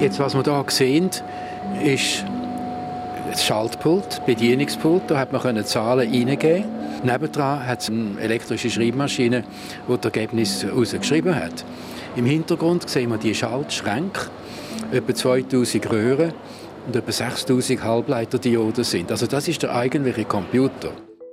Jetzt, was wir hier sehen, ist das Schaltpult, Bedienungspult. Da hat man Zahlen eingeben. Nebendran hat es eine elektrische Schreibmaschine, die das Ergebnis herausgeschrieben hat. Im Hintergrund sehen wir die Schaltschränke, etwa 2000 Röhren und etwa 6000 Halbleiterdioden sind. Also das ist der eigentliche Computer.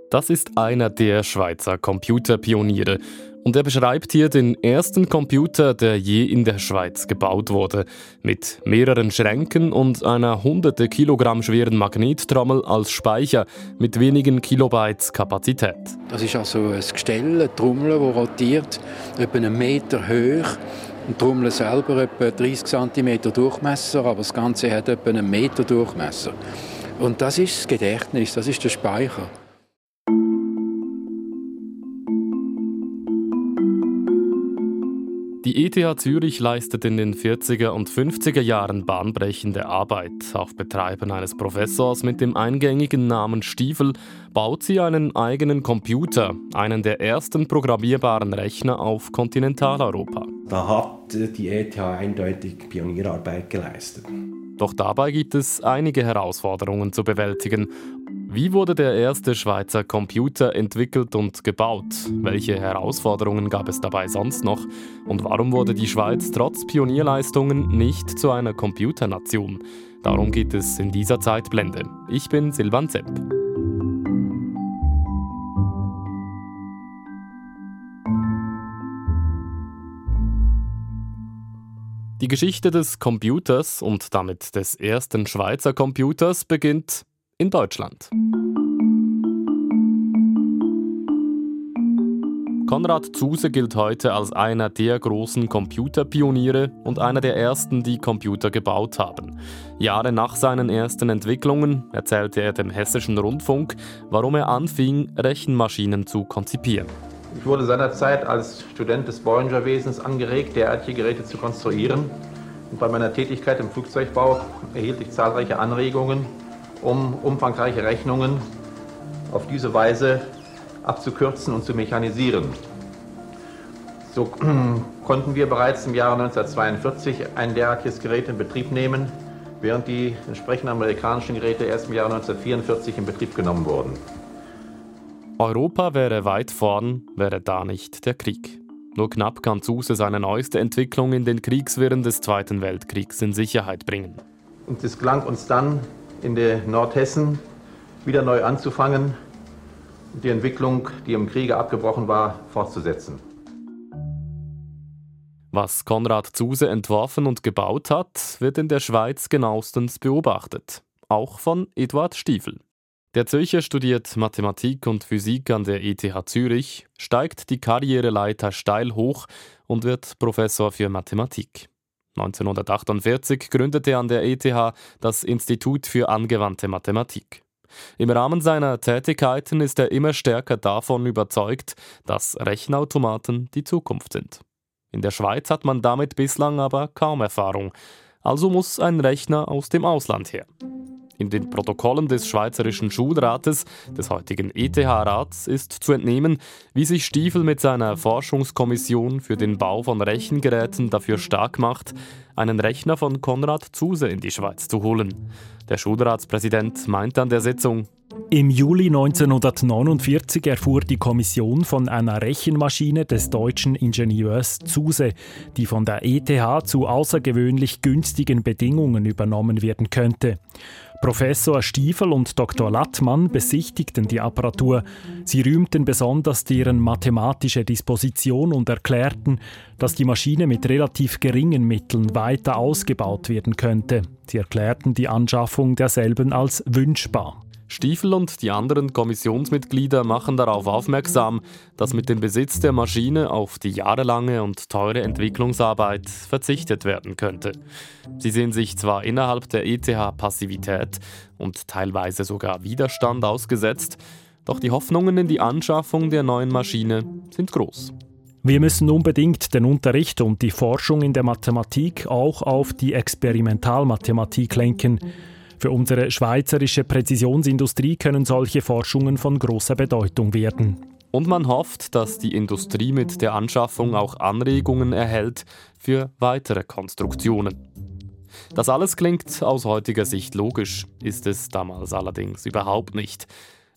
Das ist einer der Schweizer Computerpioniere. Und er beschreibt hier den ersten Computer, der je in der Schweiz gebaut wurde, mit mehreren Schränken und einer hunderte Kilogramm schweren Magnettrommel als Speicher mit wenigen Kilobytes Kapazität. Das ist also ein Gestell, eine Trommel, die rotiert, etwa einen Meter hoch. Die Trommel selber etwa 30 cm Durchmesser, aber das Ganze hat etwa einen Meter Durchmesser. Und das ist das Gedächtnis, das ist der Speicher. Die ETH Zürich leistet in den 40er und 50er Jahren bahnbrechende Arbeit. Auf Betreiben eines Professors mit dem eingängigen Namen Stiefel baut sie einen eigenen Computer, einen der ersten programmierbaren Rechner auf Kontinentaleuropa. Da hat die ETH eindeutig Pionierarbeit geleistet. Doch dabei gibt es einige Herausforderungen zu bewältigen wie wurde der erste Schweizer Computer entwickelt und gebaut? Welche Herausforderungen gab es dabei sonst noch? Und warum wurde die Schweiz trotz Pionierleistungen nicht zu einer Computernation? Darum geht es in dieser Zeitblende. Ich bin Silvan Zepp. Die Geschichte des Computers und damit des ersten Schweizer Computers beginnt in Deutschland. Konrad Zuse gilt heute als einer der großen Computerpioniere und einer der ersten, die Computer gebaut haben. Jahre nach seinen ersten Entwicklungen erzählte er dem Hessischen Rundfunk, warum er anfing, Rechenmaschinen zu konzipieren. Ich wurde seinerzeit als Student des Bollinger-Wesens angeregt, derartige Geräte zu konstruieren. Und bei meiner Tätigkeit im Flugzeugbau erhielt ich zahlreiche Anregungen, um umfangreiche Rechnungen auf diese Weise abzukürzen und zu mechanisieren. So konnten wir bereits im Jahre 1942 ein derartiges Gerät in Betrieb nehmen, während die entsprechenden amerikanischen Geräte erst im Jahre 1944 in Betrieb genommen wurden. Europa wäre weit vorn, wäre da nicht der Krieg. Nur knapp kann Zuse seine neueste Entwicklung in den Kriegswirren des Zweiten Weltkriegs in Sicherheit bringen. Und es gelang uns dann, in der Nordhessen wieder neu anzufangen und die Entwicklung, die im Kriege abgebrochen war, fortzusetzen. Was Konrad Zuse entworfen und gebaut hat, wird in der Schweiz genauestens beobachtet. Auch von Eduard Stiefel. Der Zürcher studiert Mathematik und Physik an der ETH Zürich, steigt die Karriereleiter steil hoch und wird Professor für Mathematik. 1948 gründete er an der ETH das Institut für angewandte Mathematik. Im Rahmen seiner Tätigkeiten ist er immer stärker davon überzeugt, dass Rechenautomaten die Zukunft sind. In der Schweiz hat man damit bislang aber kaum Erfahrung, also muss ein Rechner aus dem Ausland her. In den Protokollen des Schweizerischen Schulrates, des heutigen ETH-Rats, ist zu entnehmen, wie sich Stiefel mit seiner Forschungskommission für den Bau von Rechengeräten dafür stark macht, einen Rechner von Konrad Zuse in die Schweiz zu holen. Der Schulratspräsident meint an der Sitzung, im Juli 1949 erfuhr die Kommission von einer Rechenmaschine des deutschen Ingenieurs Zuse, die von der ETH zu außergewöhnlich günstigen Bedingungen übernommen werden könnte. Professor Stiefel und Dr. Lattmann besichtigten die Apparatur. Sie rühmten besonders deren mathematische Disposition und erklärten, dass die Maschine mit relativ geringen Mitteln weiter ausgebaut werden könnte. Sie erklärten die Anschaffung derselben als wünschbar. Stiefel und die anderen Kommissionsmitglieder machen darauf aufmerksam, dass mit dem Besitz der Maschine auf die jahrelange und teure Entwicklungsarbeit verzichtet werden könnte. Sie sehen sich zwar innerhalb der ETH Passivität und teilweise sogar Widerstand ausgesetzt, doch die Hoffnungen in die Anschaffung der neuen Maschine sind groß. Wir müssen unbedingt den Unterricht und die Forschung in der Mathematik auch auf die Experimentalmathematik lenken. Für unsere schweizerische Präzisionsindustrie können solche Forschungen von großer Bedeutung werden. Und man hofft, dass die Industrie mit der Anschaffung auch Anregungen erhält für weitere Konstruktionen. Das alles klingt aus heutiger Sicht logisch, ist es damals allerdings überhaupt nicht.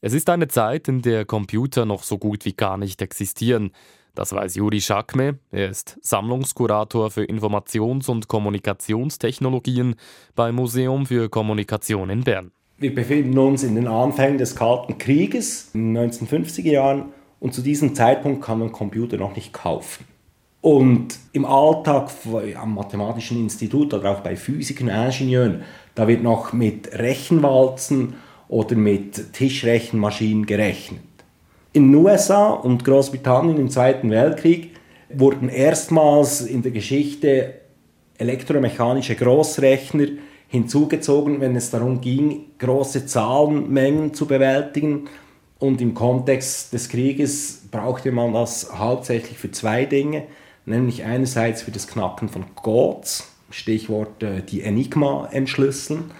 Es ist eine Zeit, in der Computer noch so gut wie gar nicht existieren. Das weiß Juri Schakme. Er ist Sammlungskurator für Informations- und Kommunikationstechnologien beim Museum für Kommunikation in Bern. Wir befinden uns in den Anfängen des Kalten Krieges in den 1950er Jahren und zu diesem Zeitpunkt kann man Computer noch nicht kaufen. Und im Alltag am Mathematischen Institut oder auch bei Physikern Ingenieuren, da wird noch mit Rechenwalzen oder mit Tischrechenmaschinen gerechnet. In den USA und Großbritannien im Zweiten Weltkrieg wurden erstmals in der Geschichte elektromechanische Großrechner hinzugezogen, wenn es darum ging, große Zahlenmengen zu bewältigen. Und im Kontext des Krieges brauchte man das hauptsächlich für zwei Dinge, nämlich einerseits für das Knacken von Codes, Stichwort die Enigma entschlüsseln,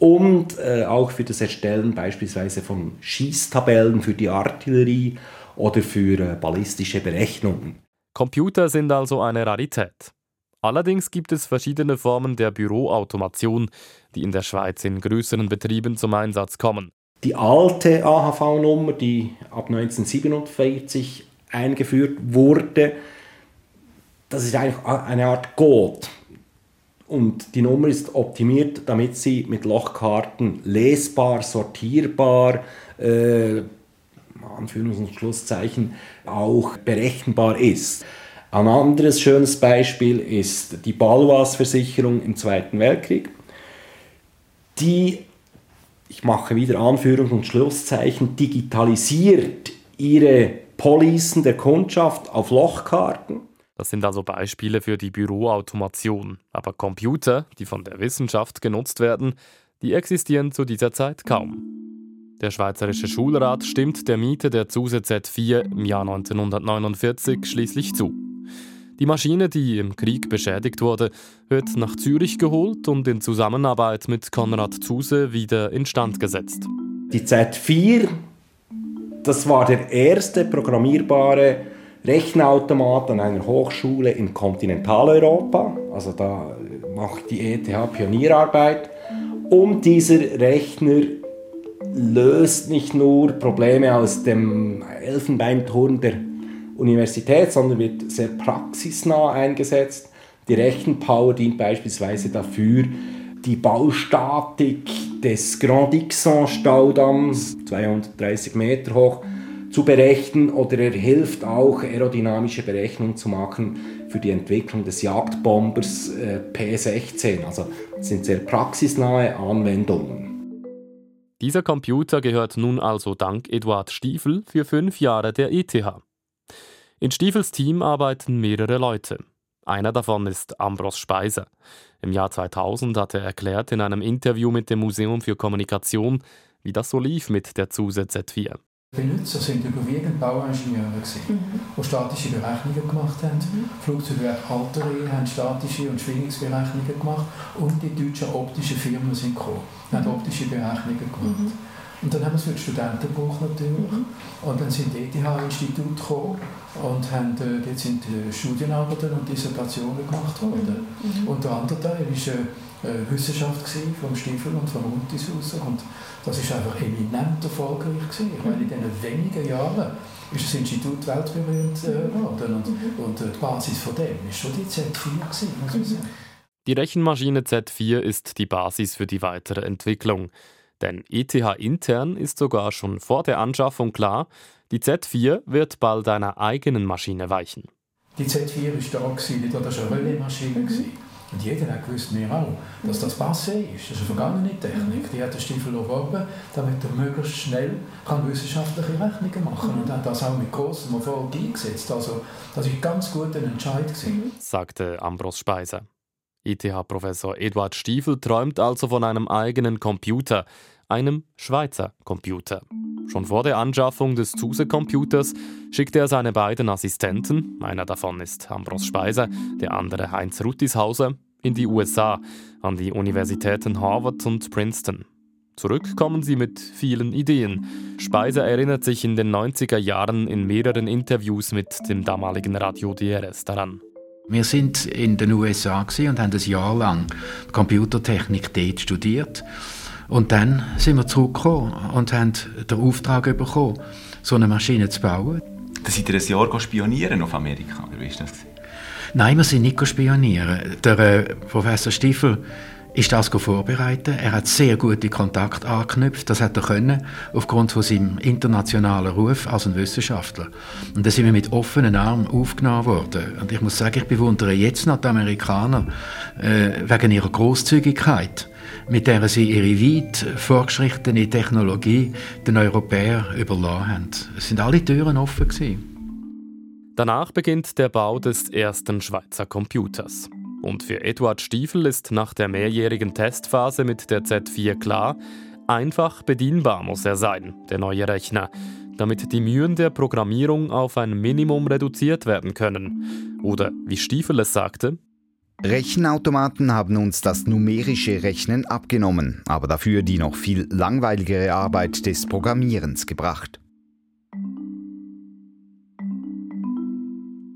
und äh, auch für das Erstellen beispielsweise von Schießtabellen für die Artillerie oder für äh, ballistische Berechnungen. Computer sind also eine Rarität. Allerdings gibt es verschiedene Formen der Büroautomation, die in der Schweiz in größeren Betrieben zum Einsatz kommen. Die alte AHV-Nummer, die ab 1947 eingeführt wurde, das ist eigentlich eine Art Code. Und die Nummer ist optimiert, damit sie mit Lochkarten lesbar, sortierbar, äh, Anführungs- und Schlusszeichen, auch berechenbar ist. Ein anderes schönes Beispiel ist die Balwas-Versicherung im Zweiten Weltkrieg. Die, ich mache wieder Anführungs- und Schlusszeichen, digitalisiert ihre Policen der Kundschaft auf Lochkarten. Das sind also Beispiele für die Büroautomation. Aber Computer, die von der Wissenschaft genutzt werden, die existieren zu dieser Zeit kaum. Der Schweizerische Schulrat stimmt der Miete der ZUSE Z4 im Jahr 1949 schließlich zu. Die Maschine, die im Krieg beschädigt wurde, wird nach Zürich geholt und in Zusammenarbeit mit Konrad Zuse wieder instand gesetzt. Die Z4, das war der erste programmierbare Rechenautomat an einer Hochschule in Kontinentaleuropa. Also da macht die ETH Pionierarbeit. Und dieser Rechner löst nicht nur Probleme aus dem Elfenbeinturm der Universität, sondern wird sehr praxisnah eingesetzt. Die Rechenpower dient beispielsweise dafür, die Baustatik des Grand Dixon Staudamms, 230 Meter hoch, zu berechnen oder er hilft auch, aerodynamische Berechnungen zu machen für die Entwicklung des Jagdbombers äh, P-16. Also sind sehr praxisnahe Anwendungen. Dieser Computer gehört nun also dank Eduard Stiefel für fünf Jahre der ETH. In Stiefels Team arbeiten mehrere Leute. Einer davon ist Ambros Speiser. Im Jahr 2000 hat er erklärt in einem Interview mit dem Museum für Kommunikation, wie das so lief mit der ZUSE Z4. Benutzer sind überwiegend Bauingenieure, mhm. die statische Berechnungen gemacht haben. Mhm. Flugzeugwerk Halteree haben statische und Schwingungsberechnungen gemacht und die deutschen optischen Firmen sind gekommen, haben optische Berechnungen gemacht. Mhm. Und dann haben wir es für die Studenten gebraucht natürlich. Mhm. Und dann sind die ETH-Institut gekommen und haben, äh, dort sind äh, Studienarbeiten und Dissertationen gemacht worden. Mhm. Und der andere Teil war äh, äh, Wissenschaft vom Stiefel und vom Unterhaus. Und das war einfach eminent erfolgreich. Gewesen, weil in diesen wenigen Jahren ist das Institut weltberühmt äh, geworden. Und, mhm. und äh, die Basis von dem war schon die Z4, gewesen, muss man sagen. Die Rechenmaschine Z4 ist die Basis für die weitere Entwicklung. Denn ETH intern ist sogar schon vor der Anschaffung klar, die Z4 wird bald einer eigenen Maschine weichen. Die Z4 war da, gewesen, das war eine Relaismaschine. Mhm. Und jeder hat gewusst, wir auch, dass das Passé ist. Das ist eine vergangene Technik. Die hat der Stiefel erworben, damit er möglichst schnell kann wissenschaftliche Rechnungen machen kann. Und hat das auch mit großem Erfolg eingesetzt. Also, das war ganz gut ein Entscheid. Gewesen. Sagte Ambros Speiser. ETH-Professor Eduard Stiefel träumt also von einem eigenen Computer, einem Schweizer Computer. Schon vor der Anschaffung des Zuse-Computers schickte er seine beiden Assistenten, einer davon ist Ambros Speiser, der andere Heinz Ruttishauser, in die USA, an die Universitäten Harvard und Princeton. Zurück kommen sie mit vielen Ideen. Speiser erinnert sich in den 90er Jahren in mehreren Interviews mit dem damaligen Radio DRS daran. Wir sind in den USA und haben ein Jahr lang Computertechnik dort studiert. Und dann sind wir zurückgekommen und haben den Auftrag bekommen, so eine Maschine zu bauen. Da seid ihr ein Jahr spionieren auf Amerika, oder wie ist das? Nein, wir sind nicht spionieren. Der äh, Professor Stiefel ist das vorbereitet. Er hat sehr gute Kontakte angeknüpft. Das hat er können, aufgrund von seinem internationalen Ruf als ein Wissenschaftler. Und da sind wir mit offenen Armen aufgenommen worden. Und ich muss sagen, ich bewundere jetzt noch die Amerikaner äh, wegen ihrer Großzügigkeit, mit der sie ihre weit fortgeschrittene Technologie den Europäern überlassen haben. Es sind alle Türen offen gewesen. Danach beginnt der Bau des ersten Schweizer Computers. Und für Eduard Stiefel ist nach der mehrjährigen Testphase mit der Z4 klar, einfach bedienbar muss er sein, der neue Rechner, damit die Mühen der Programmierung auf ein Minimum reduziert werden können. Oder wie Stiefel es sagte, Rechenautomaten haben uns das numerische Rechnen abgenommen, aber dafür die noch viel langweiligere Arbeit des Programmierens gebracht.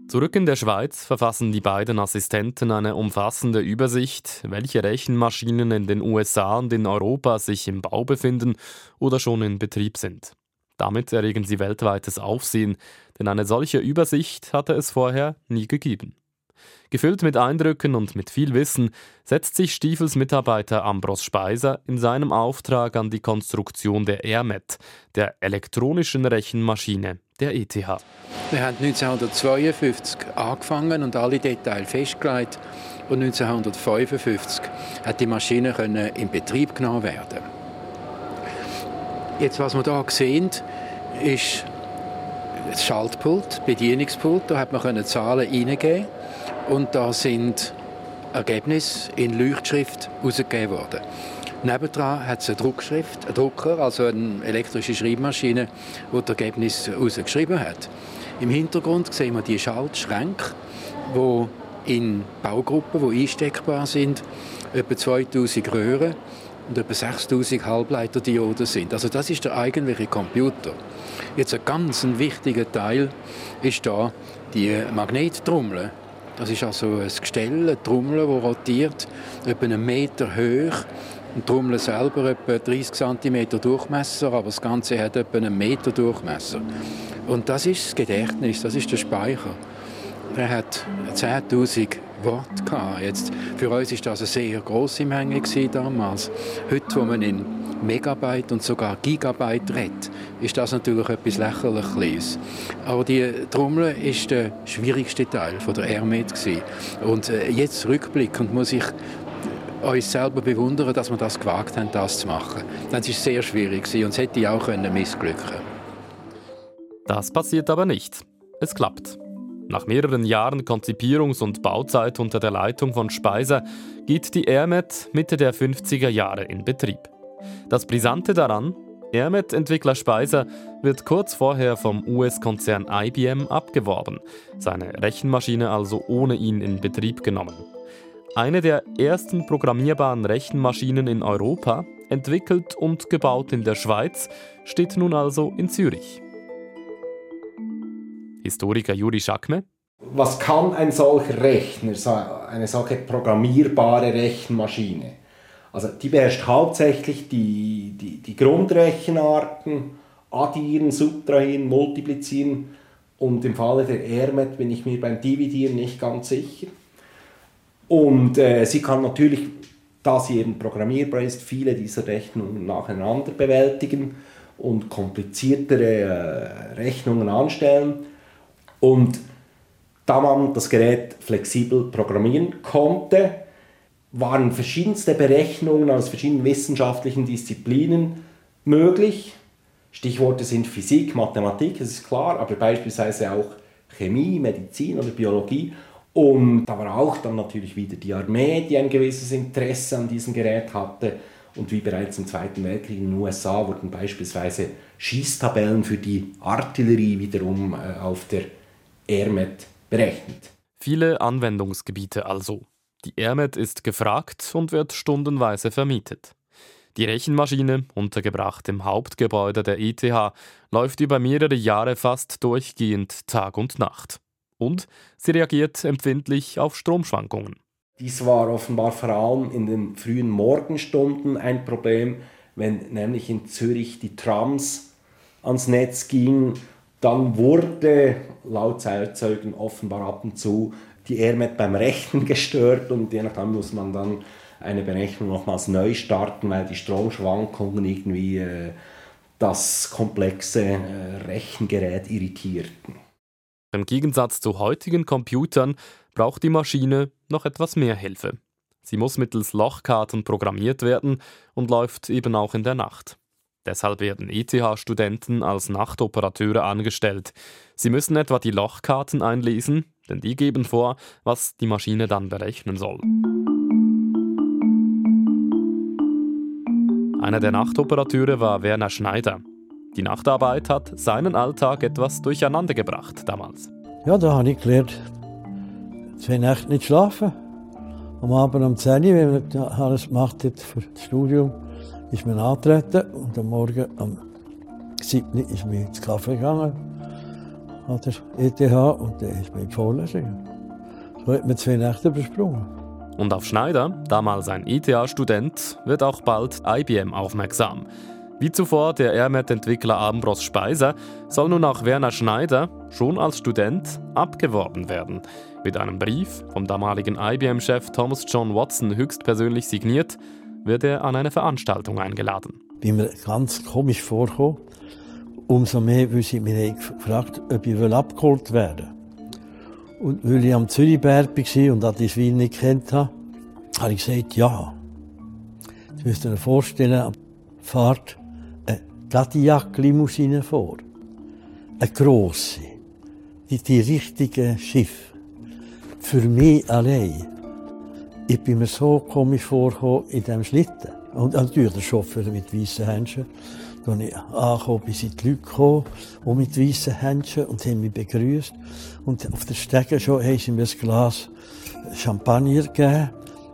Zurück in der Schweiz verfassen die beiden Assistenten eine umfassende Übersicht, welche Rechenmaschinen in den USA und in Europa sich im Bau befinden oder schon in Betrieb sind. Damit erregen sie weltweites Aufsehen, denn eine solche Übersicht hatte es vorher nie gegeben. Gefüllt mit Eindrücken und mit viel Wissen setzt sich Stiefels Mitarbeiter Ambros Speiser in seinem Auftrag an die Konstruktion der ERMET, der elektronischen Rechenmaschine der ETH. Wir haben 1952 angefangen und alle Details festgelegt. Und 1955 hat die Maschine in Betrieb genommen werden. Jetzt, was wir hier sehen, ist das Schaltpult, Bedienungspult. Da hat man Zahlen eingeben und da sind Ergebnisse in Leuchtschrift herausgegeben worden. Nebendran hat es eine Druckschrift, einen Drucker, also eine elektrische Schreibmaschine, die das Ergebnis herausgeschrieben hat. Im Hintergrund sehen wir die Schaltschränke, die in Baugruppen, die einsteckbar sind, etwa 2000 Röhren und etwa 6000 Halbleiterdioden sind. Also das ist der eigentliche Computer. Jetzt ein ganz wichtiger Teil ist da die Magnettrommel. Das ist also ein Gestell, eine Trommel, die rotiert, etwa einen Meter hoch. Die Trommel selber etwa 30 cm Durchmesser, aber das Ganze hat etwa einen Meter Durchmesser. Und das ist das Gedächtnis, das ist der Speicher. Er hat 10.000 Worte gehabt. Jetzt, für uns war das eine sehr grosse Menge damals. Heute, wo man in Megabyte und sogar Gigabyte redet, ist das natürlich etwas lächerlich Kleines. Aber die Trommel ist der schwierigste Teil von der Hermet Und äh, jetzt rückblickend muss ich uns selber bewundern, dass wir das gewagt haben, das zu machen. Das ist sehr schwierig und es hätte auch missglücken können. Das passiert aber nicht. Es klappt. Nach mehreren Jahren Konzipierungs- und Bauzeit unter der Leitung von Speiser geht die Airmet Mitte der 50er Jahre in Betrieb. Das Brisante daran, Airmet-Entwickler Speiser wird kurz vorher vom US-Konzern IBM abgeworben, seine Rechenmaschine also ohne ihn in Betrieb genommen. Eine der ersten programmierbaren Rechenmaschinen in Europa, entwickelt und gebaut in der Schweiz, steht nun also in Zürich. Historiker Juri Schakme. Was kann ein solcher Rechner, eine solche programmierbare Rechenmaschine? Also die beherrscht hauptsächlich die, die, die Grundrechenarten, addieren, subtrahieren, multiplizieren und im Falle der ERMET bin ich mir beim Dividieren nicht ganz sicher. Und äh, sie kann natürlich, da sie eben programmierbar ist, viele dieser Rechnungen nacheinander bewältigen und kompliziertere äh, Rechnungen anstellen. Und da man das Gerät flexibel programmieren konnte, waren verschiedenste Berechnungen aus verschiedenen wissenschaftlichen Disziplinen möglich. Stichworte sind Physik, Mathematik, das ist klar, aber beispielsweise auch Chemie, Medizin oder Biologie. Und da war auch dann natürlich wieder die Armee, die ein gewisses Interesse an diesem Gerät hatte. Und wie bereits im Zweiten Weltkrieg in den USA wurden beispielsweise Schießtabellen für die Artillerie wiederum äh, auf der ERMET berechnet. Viele Anwendungsgebiete also. Die ERMET ist gefragt und wird stundenweise vermietet. Die Rechenmaschine, untergebracht im Hauptgebäude der ETH, läuft über mehrere Jahre fast durchgehend Tag und Nacht. Und sie reagiert empfindlich auf Stromschwankungen. Dies war offenbar vor allem in den frühen Morgenstunden ein Problem, wenn nämlich in Zürich die Trams ans Netz gingen. Dann wurde laut Zeitzeugen offenbar ab und zu die ERMET beim Rechnen gestört und je nachdem muss man dann eine Berechnung nochmals neu starten, weil die Stromschwankungen irgendwie äh, das komplexe äh, Rechengerät irritierten. Im Gegensatz zu heutigen Computern braucht die Maschine noch etwas mehr Hilfe. Sie muss mittels Lochkarten programmiert werden und läuft eben auch in der Nacht. Deshalb werden ETH-Studenten als Nachtoperateure angestellt. Sie müssen etwa die Lochkarten einlesen, denn die geben vor, was die Maschine dann berechnen soll. Einer der Nachtoperateure war Werner Schneider. Die Nachtarbeit hat seinen Alltag etwas durcheinander gebracht damals. Ja, da habe ich gelernt, zwei Nächte nicht schlafen. Am Abend um 10 Uhr, wenn man alles gemacht hat für das Studium, ist man angetreten und am Morgen um 7 Uhr ist man ins Kaffee gegangen an der ETH und dann ist man in die Vorlesung. So hat man zwei Nächte übersprungen. Und auf Schneider, damals ein ETH-Student, wird auch bald IBM aufmerksam. Wie zuvor der AirMet-Entwickler Ambros Speiser soll nun auch Werner Schneider schon als Student abgeworben werden. Mit einem Brief vom damaligen IBM-Chef Thomas John Watson höchstpersönlich signiert, wird er an eine Veranstaltung eingeladen. Bin mir ganz komisch vorgekommen. Umso mehr, weil sie mich gefragt ob ich abgeholt werden Und weil ich am Zürichberg war und das Wien nicht kennt habe, habe ich gesagt, ja. Sie müssen sich vorstellen, fahrt eine Cadillac-Limousine vor. Eine grosse. Die, die richtige Schiff. Für mich allein. Ich bin mir so komisch vorgekommen in diesem Schlitten. Und natürlich der Chauffeur mit weißen Händchen. Dann ich angekommen, bis die Leute gekommen, auch mit weißen Händchen und haben mich begrüßt. Und auf der Stege schon haben sie mir ein Glas Champagner gegeben.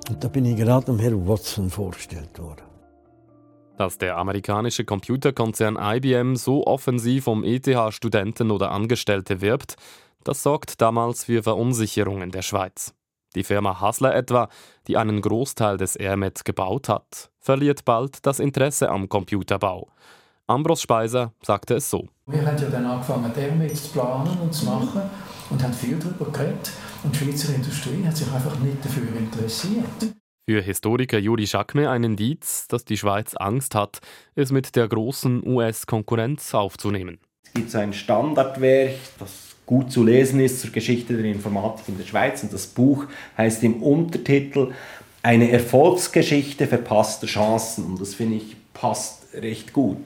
Und da bin ich gerade dem Herrn Watson vorgestellt worden. Dass der amerikanische Computerkonzern IBM so offensiv um ETH-Studenten oder Angestellte wirbt, das sorgt damals für Verunsicherung in der Schweiz. Die Firma Hasler etwa, die einen Großteil des AirMet gebaut hat, verliert bald das Interesse am Computerbau. Ambros Speiser sagte es so. Wir haben ja dann angefangen, AirMet zu planen und zu machen und haben viel darüber geredet. Und die Schweizer Industrie hat sich einfach nicht dafür interessiert. Für Historiker Juri Schakme ein Indiz, dass die Schweiz Angst hat, es mit der großen US-Konkurrenz aufzunehmen. Es gibt so ein Standardwerk, das gut zu lesen ist zur Geschichte der Informatik in der Schweiz. Und das Buch heißt im Untertitel Eine Erfolgsgeschichte verpasster Chancen. Und das finde ich passt recht gut.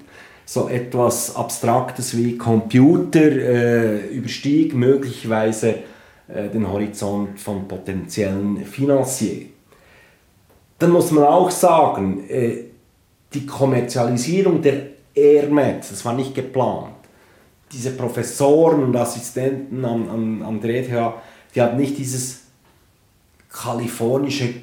So etwas Abstraktes wie Computer äh, überstieg möglicherweise äh, den Horizont von potenziellen Finanziers. Dann muss man auch sagen, äh, die Kommerzialisierung der AirMed, das war nicht geplant. Diese Professoren und Assistenten an, an, an der ETH, die hatten nicht dieses kalifornische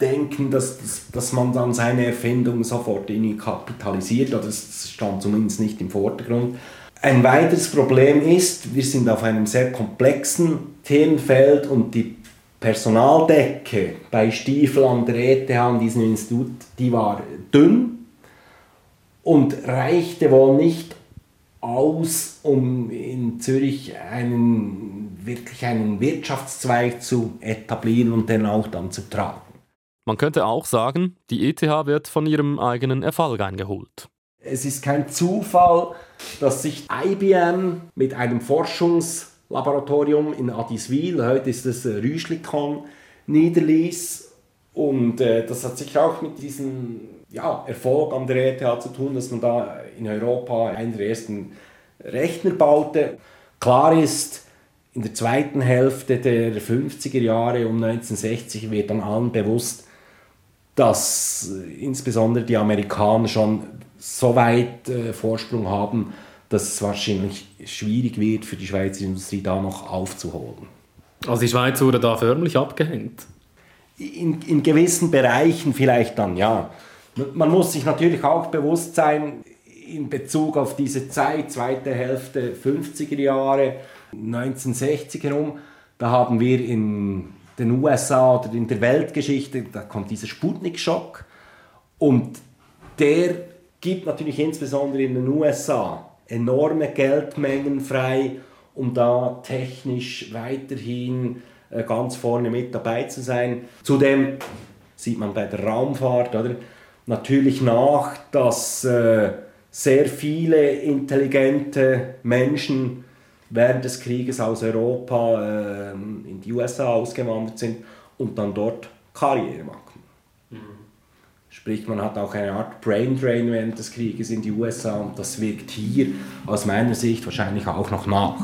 Denken, dass, dass, dass man dann seine Erfindung sofort irgendwie kapitalisiert, oder das stand zumindest nicht im Vordergrund. Ein weiteres Problem ist, wir sind auf einem sehr komplexen Themenfeld und die Personaldecke bei Stiefel an der ETH, an diesem Institut, die war dünn und reichte wohl nicht aus, um in Zürich einen, wirklich einen Wirtschaftszweig zu etablieren und den auch dann zu tragen. Man könnte auch sagen, die ETH wird von ihrem eigenen Erfolg eingeholt. Es ist kein Zufall, dass sich IBM mit einem Forschungs- Laboratorium in Adiswil, heute ist es äh, Rüschlikon, niederließ. Und äh, das hat sicher auch mit diesem ja, Erfolg an der ETH zu tun, dass man da in Europa einen der ersten Rechner baute. Klar ist, in der zweiten Hälfte der 50er Jahre um 1960 wird dann allen bewusst, dass insbesondere die Amerikaner schon so weit äh, Vorsprung haben, dass es wahrscheinlich schwierig wird für die Schweizer Industrie da noch aufzuholen. Also die Schweiz wurde da förmlich abgehängt? In, in gewissen Bereichen vielleicht dann, ja. Man muss sich natürlich auch bewusst sein, in Bezug auf diese Zeit, zweite Hälfte 50er Jahre, 1960 herum, da haben wir in den USA oder in der Weltgeschichte, da kommt dieser Sputnik-Schock und der gibt natürlich insbesondere in den USA enorme Geldmengen frei, um da technisch weiterhin äh, ganz vorne mit dabei zu sein. Zudem sieht man bei der Raumfahrt oder, natürlich nach, dass äh, sehr viele intelligente Menschen während des Krieges aus Europa äh, in die USA ausgewandert sind und dann dort Karriere machen. Mhm. Sprich, man hat auch eine Art Brain Drain während des Krieges in die USA und das wirkt hier aus meiner Sicht wahrscheinlich auch noch nach.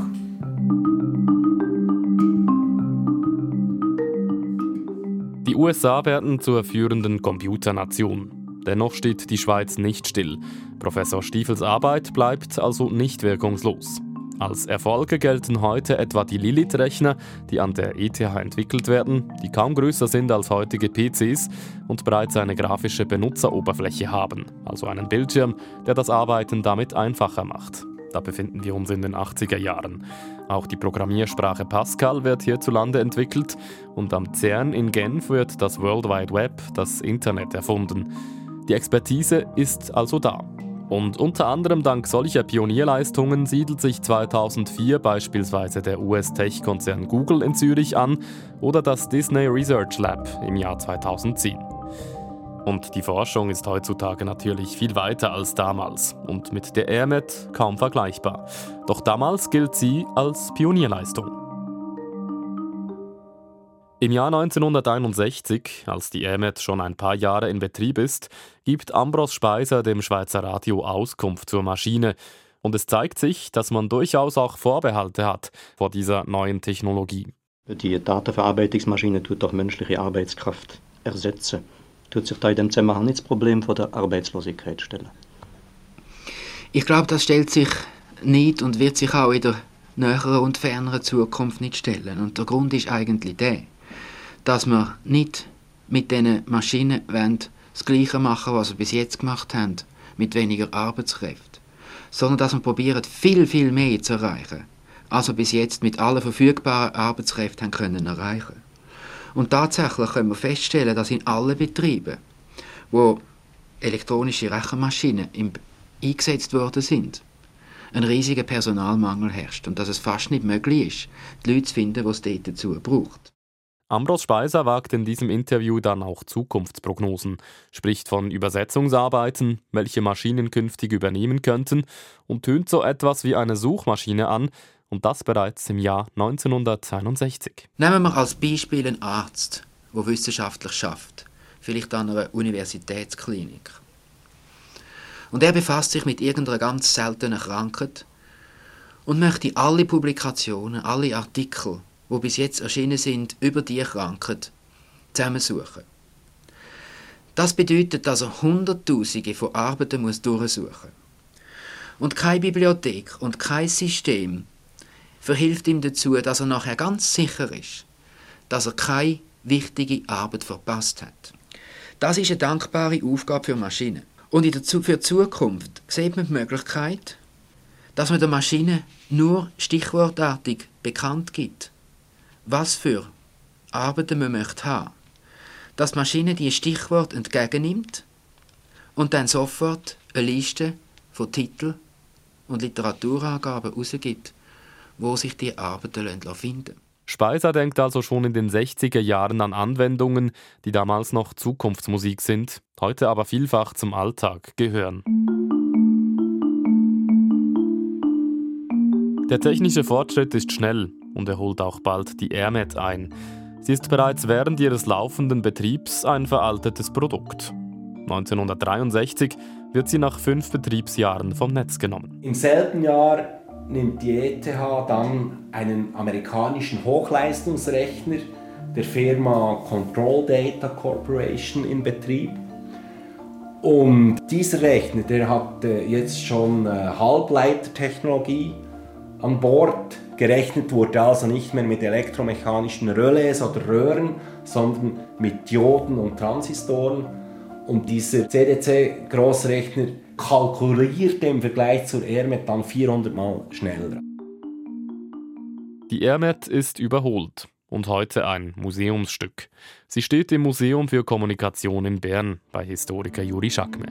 Die USA werden zur führenden Computernation. Dennoch steht die Schweiz nicht still. Professor Stiefels Arbeit bleibt also nicht wirkungslos. Als Erfolge gelten heute etwa die Lilith-Rechner, die an der ETH entwickelt werden, die kaum größer sind als heutige PCs und bereits eine grafische Benutzeroberfläche haben, also einen Bildschirm, der das Arbeiten damit einfacher macht. Da befinden wir uns in den 80er Jahren. Auch die Programmiersprache Pascal wird hierzulande entwickelt und am CERN in Genf wird das World Wide Web, das Internet, erfunden. Die Expertise ist also da. Und unter anderem dank solcher Pionierleistungen siedelt sich 2004 beispielsweise der US-Tech-Konzern Google in Zürich an oder das Disney Research Lab im Jahr 2010. Und die Forschung ist heutzutage natürlich viel weiter als damals und mit der AirMet kaum vergleichbar. Doch damals gilt sie als Pionierleistung. Im Jahr 1961, als die EMET schon ein paar Jahre in Betrieb ist, gibt Ambros Speiser dem Schweizer Radio Auskunft zur Maschine. Und es zeigt sich, dass man durchaus auch Vorbehalte hat vor dieser neuen Technologie. Die Datenverarbeitungsmaschine tut doch menschliche Arbeitskraft ersetzen. Tut sich da in dem Zusammenhang nicht das Problem von der Arbeitslosigkeit stellen? Ich glaube, das stellt sich nicht und wird sich auch in der näheren und ferneren Zukunft nicht stellen. Und der Grund ist eigentlich der dass wir nicht mit diesen Maschinen das Gleiche machen was wir bis jetzt gemacht haben, mit weniger Arbeitskräften, sondern dass wir probieren, viel, viel mehr zu erreichen, als wir bis jetzt mit allen verfügbaren Arbeitskräften haben können erreichen. Und tatsächlich können wir feststellen, dass in allen Betrieben, wo elektronische Rechenmaschinen eingesetzt worden sind, ein riesiger Personalmangel herrscht und dass es fast nicht möglich ist, die Leute zu finden, die es dort dazu braucht. Ambros Speiser wagt in diesem Interview dann auch Zukunftsprognosen, spricht von Übersetzungsarbeiten, welche Maschinen künftig übernehmen könnten und tönt so etwas wie eine Suchmaschine an, und das bereits im Jahr 1962. Nehmen wir als Beispiel einen Arzt, der wissenschaftlich schafft, vielleicht an einer Universitätsklinik. Und er befasst sich mit irgendeiner ganz seltenen Krankheit und möchte alle Publikationen, alle Artikel wo bis jetzt erschienen sind, über die Krankheit zusammensuchen. Das bedeutet, dass er Hunderttausende von Arbeiten muss durchsuchen muss. Und keine Bibliothek und kein System verhilft ihm dazu, dass er nachher ganz sicher ist, dass er keine wichtige Arbeit verpasst hat. Das ist eine dankbare Aufgabe für Maschinen. Und in der, für die Zukunft sieht man die Möglichkeit, dass man der Maschine nur stichwortartig bekannt gibt was für Arbeiten man möchte haben. Dass die Maschine die Stichwort entgegennimmt und dann sofort eine Liste von Titeln und Literaturangaben herausgibt, wo sich die Arbeiten finden Speiser denkt also schon in den 60er Jahren an Anwendungen, die damals noch Zukunftsmusik sind, heute aber vielfach zum Alltag gehören. Der technische Fortschritt ist schnell und er holt auch bald die AirMet ein. Sie ist bereits während ihres laufenden Betriebs ein veraltetes Produkt. 1963 wird sie nach fünf Betriebsjahren vom Netz genommen. Im selben Jahr nimmt die ETH dann einen amerikanischen Hochleistungsrechner der Firma Control Data Corporation in Betrieb. Und dieser Rechner, der hat äh, jetzt schon äh, Halbleitertechnologie an Bord. Gerechnet wurde also nicht mehr mit elektromechanischen Relais oder Röhren, sondern mit Dioden und Transistoren. Und dieser CDC-Großrechner kalkulierte im Vergleich zur ERMET dann 400 Mal schneller. Die ERMET ist überholt und heute ein Museumsstück. Sie steht im Museum für Kommunikation in Bern bei Historiker Juri Schakme.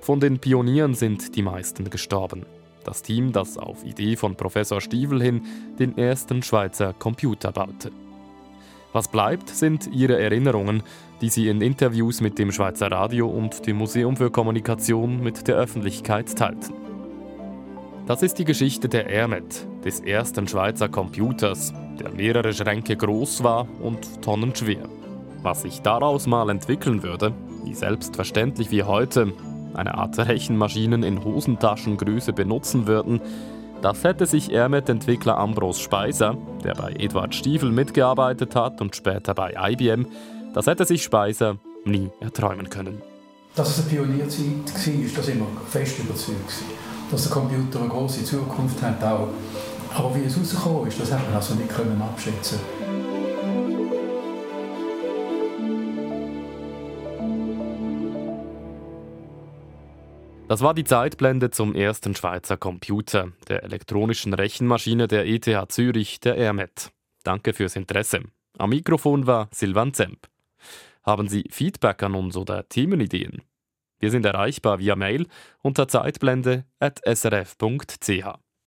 Von den Pionieren sind die meisten gestorben. Das Team, das auf Idee von Professor Stiefel hin den ersten Schweizer Computer baute. Was bleibt, sind ihre Erinnerungen, die sie in Interviews mit dem Schweizer Radio und dem Museum für Kommunikation mit der Öffentlichkeit teilten. Das ist die Geschichte der ERMET, des ersten Schweizer Computers, der mehrere Schränke groß war und tonnenschwer. Was sich daraus mal entwickeln würde, wie selbstverständlich wie heute eine Art Rechenmaschinen in Hosentaschengröße benutzen würden, das hätte sich ERMET-Entwickler Ambros Speiser, der bei Eduard Stiefel mitgearbeitet hat und später bei IBM, das hätte sich Speiser nie erträumen können. Dass es eine Pionierzeit war, ist das immer fest überzeugt. Dass der Computer eine große Zukunft hat auch. Aber wie es rausgekommen ist, das hat man also nicht können abschätzen Das war die Zeitblende zum ersten Schweizer Computer, der elektronischen Rechenmaschine der ETH Zürich, der ERMET. Danke fürs Interesse. Am Mikrofon war Silvan Zemp. Haben Sie Feedback an uns oder Themenideen? Wir sind erreichbar via Mail unter zeitblende.srf.ch.